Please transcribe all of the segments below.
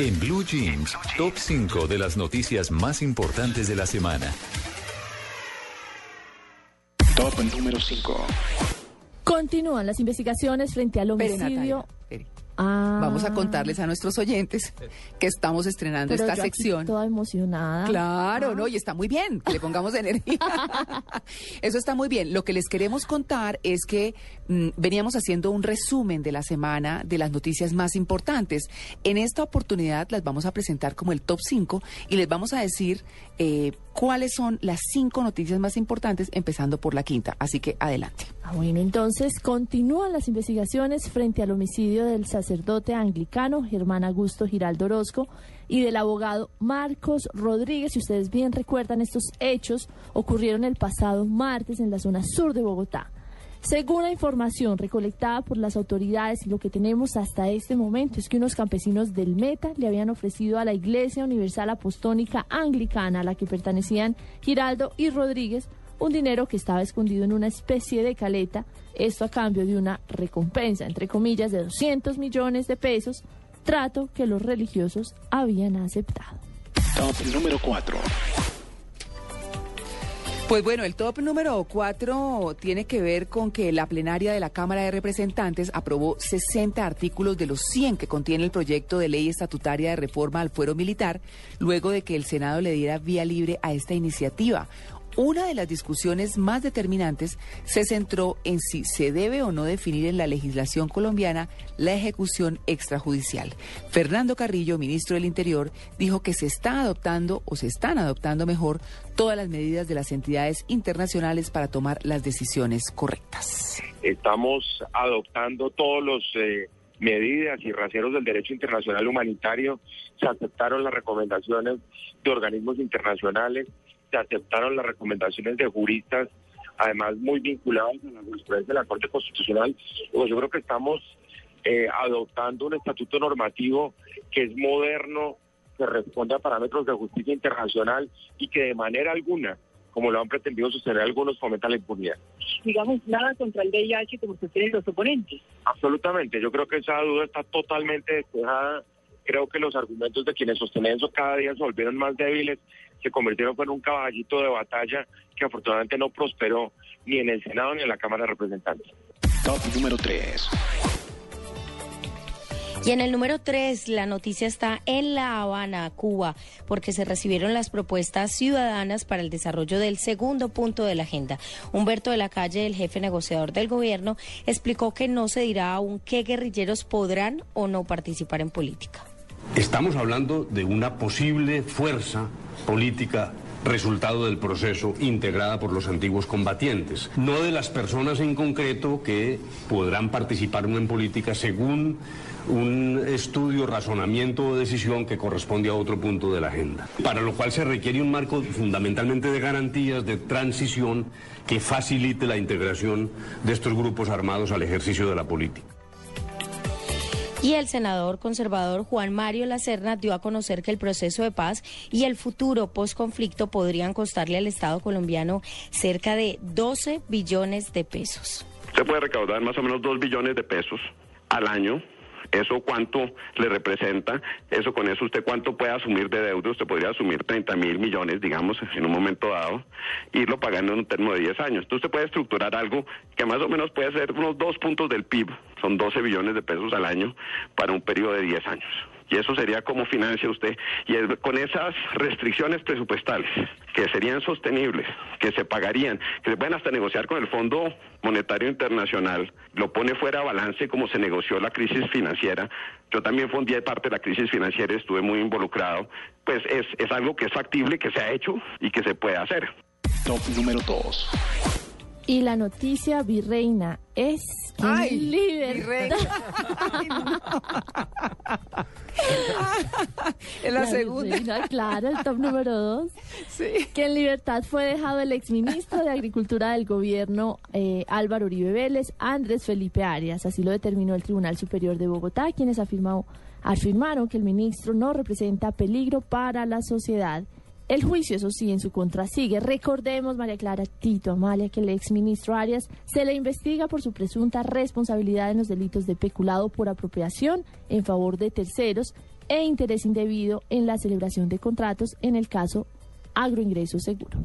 En Blue Jeans, top 5 de las noticias más importantes de la semana. Top número 5. Continúan las investigaciones frente al homicidio. Ah, Vamos a contarles a nuestros oyentes que estamos estrenando pero esta yo aquí sección. Toda emocionada. Claro, ¿no? Y está muy bien que le pongamos energía. Eso está muy bien. Lo que les queremos contar es que mm, veníamos haciendo un resumen de la semana de las noticias más importantes. En esta oportunidad las vamos a presentar como el top 5 y les vamos a decir eh, cuáles son las cinco noticias más importantes, empezando por la quinta. Así que adelante. Ah, bueno, entonces continúan las investigaciones frente al homicidio del sacerdote anglicano Germán Augusto Giraldo Orozco y del abogado Marcos Rodríguez. Si ustedes bien recuerdan, estos hechos ocurrieron el pasado martes en la zona sur de Bogotá. Según la información recolectada por las autoridades lo que tenemos hasta este momento es que unos campesinos del Meta le habían ofrecido a la Iglesia Universal Apostólica Anglicana a la que pertenecían Giraldo y Rodríguez un dinero que estaba escondido en una especie de caleta, esto a cambio de una recompensa, entre comillas, de 200 millones de pesos, trato que los religiosos habían aceptado. Top número 4. Pues bueno, el top número cuatro tiene que ver con que la plenaria de la Cámara de Representantes aprobó 60 artículos de los 100 que contiene el proyecto de ley estatutaria de reforma al fuero militar, luego de que el Senado le diera vía libre a esta iniciativa. Una de las discusiones más determinantes se centró en si se debe o no definir en la legislación colombiana la ejecución extrajudicial. Fernando Carrillo, ministro del Interior, dijo que se está adoptando o se están adoptando mejor todas las medidas de las entidades internacionales para tomar las decisiones correctas. Estamos adoptando todos los eh, medidas y raseros del derecho internacional humanitario. Se aceptaron las recomendaciones de organismos internacionales se aceptaron las recomendaciones de juristas, además muy vinculados a la jurisprudencia de la Corte Constitucional. Pues yo creo que estamos eh, adoptando un estatuto normativo que es moderno, que responde a parámetros de justicia internacional y que de manera alguna, como lo han pretendido sostener algunos, fomenta la impunidad. Digamos, nada contra el VIH como sostienen los oponentes. Absolutamente, yo creo que esa duda está totalmente despejada. Creo que los argumentos de quienes sostienen eso cada día se volvieron más débiles se convirtieron en un caballito de batalla que afortunadamente no prosperó ni en el Senado ni en la Cámara de Representantes. Top número 3. Y en el número 3, la noticia está en La Habana, Cuba, porque se recibieron las propuestas ciudadanas para el desarrollo del segundo punto de la agenda. Humberto de la Calle, el jefe negociador del gobierno, explicó que no se dirá aún qué guerrilleros podrán o no participar en política. Estamos hablando de una posible fuerza política resultado del proceso integrada por los antiguos combatientes, no de las personas en concreto que podrán participar en política según un estudio, razonamiento o decisión que corresponde a otro punto de la agenda, para lo cual se requiere un marco fundamentalmente de garantías de transición que facilite la integración de estos grupos armados al ejercicio de la política. Y el senador conservador Juan Mario Lacerna dio a conocer que el proceso de paz y el futuro post-conflicto podrían costarle al Estado colombiano cerca de 12 billones de pesos. Se puede recaudar más o menos 2 billones de pesos al año ¿Eso cuánto le representa? Eso con eso usted cuánto puede asumir de deuda? Usted podría asumir 30 mil millones, digamos, en un momento dado, irlo pagando en un término de 10 años. Entonces usted puede estructurar algo que más o menos puede ser unos dos puntos del PIB, son 12 billones de pesos al año para un periodo de 10 años. Y eso sería como financia usted. Y con esas restricciones presupuestales, que serían sostenibles, que se pagarían, que se pueden hasta negociar con el Fondo Monetario Internacional, lo pone fuera de balance como se negoció la crisis financiera. Yo también fundí parte de la crisis financiera, estuve muy involucrado. Pues es, es algo que es factible, que se ha hecho y que se puede hacer. Top número 2. Y la noticia virreina es que Ay. En la segunda. virreina, claro, el top número dos. Sí. Que en libertad fue dejado el exministro de Agricultura del gobierno eh, Álvaro Uribe Vélez, Andrés Felipe Arias. Así lo determinó el Tribunal Superior de Bogotá, quienes afirmó- afirmaron que el ministro no representa peligro para la sociedad. El juicio, eso sí, en su contra sigue. Recordemos, María Clara Tito Amalia, que el exministro Arias se le investiga por su presunta responsabilidad en los delitos de peculado por apropiación en favor de terceros e interés indebido en la celebración de contratos en el caso agroingreso seguro.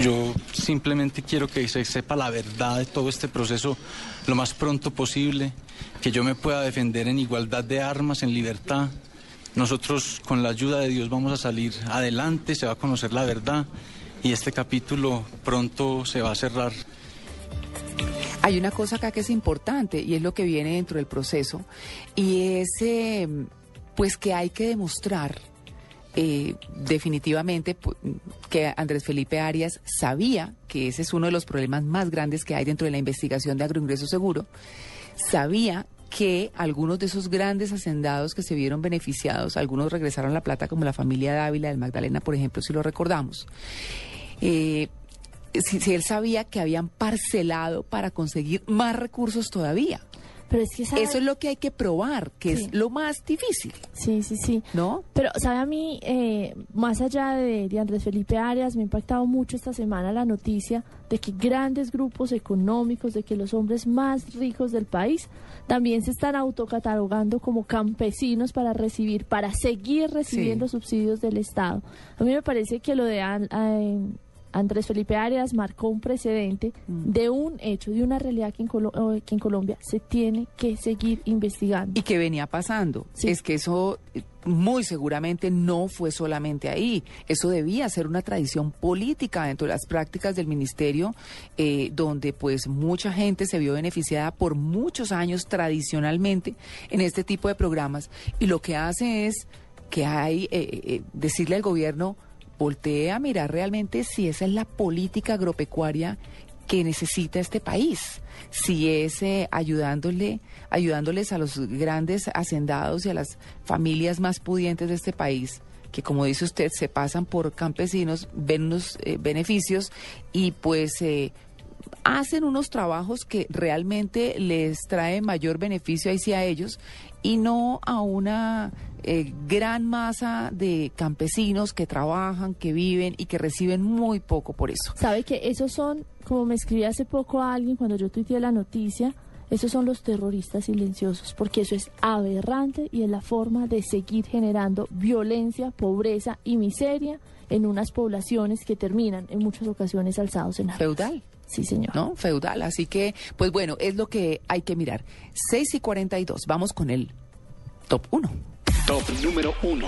Yo simplemente quiero que se sepa la verdad de todo este proceso lo más pronto posible, que yo me pueda defender en igualdad de armas, en libertad. Nosotros, con la ayuda de Dios, vamos a salir adelante, se va a conocer la verdad y este capítulo pronto se va a cerrar. Hay una cosa acá que es importante y es lo que viene dentro del proceso y es eh, pues que hay que demostrar eh, definitivamente que Andrés Felipe Arias sabía que ese es uno de los problemas más grandes que hay dentro de la investigación de agroingreso seguro, sabía que algunos de esos grandes hacendados que se vieron beneficiados, algunos regresaron la plata como la familia Dávila del Magdalena, por ejemplo, si lo recordamos. Eh, si, si él sabía que habían parcelado para conseguir más recursos todavía. Pero es que sabe- Eso es lo que hay que probar, que Sí. es lo más difícil, Sí, sí, sí. ¿no? Pero, ¿sabe a mí, eh, más allá de, de Andrés Felipe Arias, me ha impactado mucho esta semana la noticia de que grandes grupos económicos, de que los hombres más ricos del país también se están autocatalogando como campesinos para recibir, para seguir recibiendo subsidios del Estado. A mí me parece que lo de eh, Andrés Felipe Arias marcó un precedente Mm. de un hecho, de una realidad que en, Colo- eh, que en Colombia se tiene que seguir investigando. Y que venía pasando. Es que eso eh, muy seguramente no fue solamente ahí. Eso debía ser una tradición política dentro de las prácticas del ministerio, eh, donde pues mucha gente se vio beneficiada por muchos años tradicionalmente en este tipo de programas. Y lo que hace es que hay eh, eh, decirle al gobierno voltee a mirar realmente si esa es la política agropecuaria que necesita este país. Si es eh, ayudándole, ayudándoles a los grandes hacendados y a las familias más pudientes de este país, que como dice usted, se pasan por campesinos, ven unos eh, beneficios y pues eh, hacen unos trabajos que realmente les trae mayor beneficio ahí sí a ellos y no a una eh, gran masa de campesinos que trabajan, que viven y que reciben muy poco por eso. Sabe que esos son, como me escribí hace poco a alguien cuando yo tuiteé la noticia, esos son los terroristas silenciosos, porque eso es aberrante y es la forma de seguir generando violencia, pobreza y miseria en unas poblaciones que terminan en muchas ocasiones alzados en armas. Feudal. Sí, señor. ¿No? Feudal. Así que, pues bueno, es lo que hay que mirar. 6 y 42. Vamos con el top 1. Top número 1.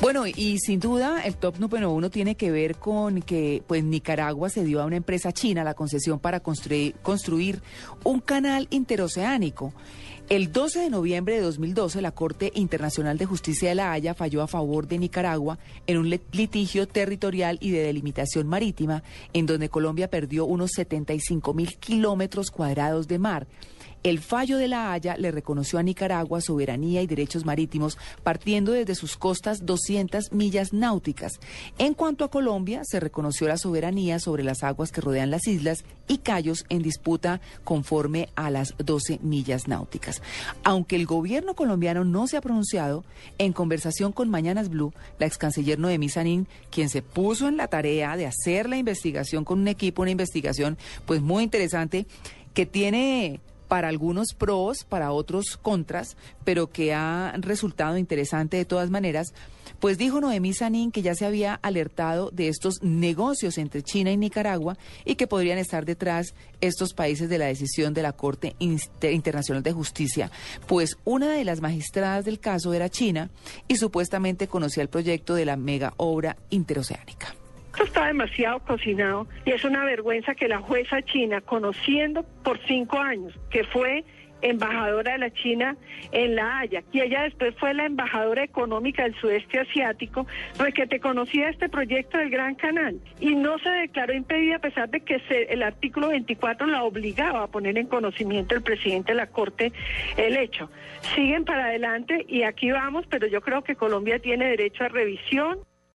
Bueno, y sin duda el top número uno tiene que ver con que pues Nicaragua se dio a una empresa china la concesión para construir, construir un canal interoceánico. El 12 de noviembre de 2012, la Corte Internacional de Justicia de La Haya falló a favor de Nicaragua en un lit- litigio territorial y de delimitación marítima, en donde Colombia perdió unos 75 mil kilómetros cuadrados de mar. El fallo de La Haya le reconoció a Nicaragua soberanía y derechos marítimos partiendo desde sus costas 200 millas náuticas. En cuanto a Colombia, se reconoció la soberanía sobre las aguas que rodean las islas y cayos en disputa conforme a las 12 millas náuticas. Aunque el gobierno colombiano no se ha pronunciado, en conversación con Mañanas Blue, la ex canciller Noemí Sanín, quien se puso en la tarea de hacer la investigación con un equipo, una investigación pues muy interesante, que tiene para algunos pros, para otros contras, pero que ha resultado interesante de todas maneras, pues dijo Noemí Sanín que ya se había alertado de estos negocios entre China y Nicaragua y que podrían estar detrás estos países de la decisión de la Corte Inter- Internacional de Justicia, pues una de las magistradas del caso era China y supuestamente conocía el proyecto de la mega obra interoceánica. Esto está demasiado cocinado y es una vergüenza que la jueza china, conociendo por cinco años que fue embajadora de la China en La Haya, y ella después fue la embajadora económica del sudeste asiático, porque te conocía este proyecto del Gran Canal y no se declaró impedida a pesar de que se- el artículo 24 la obligaba a poner en conocimiento el presidente de la Corte el hecho. Siguen para adelante y aquí vamos, pero yo creo que Colombia tiene derecho a revisión.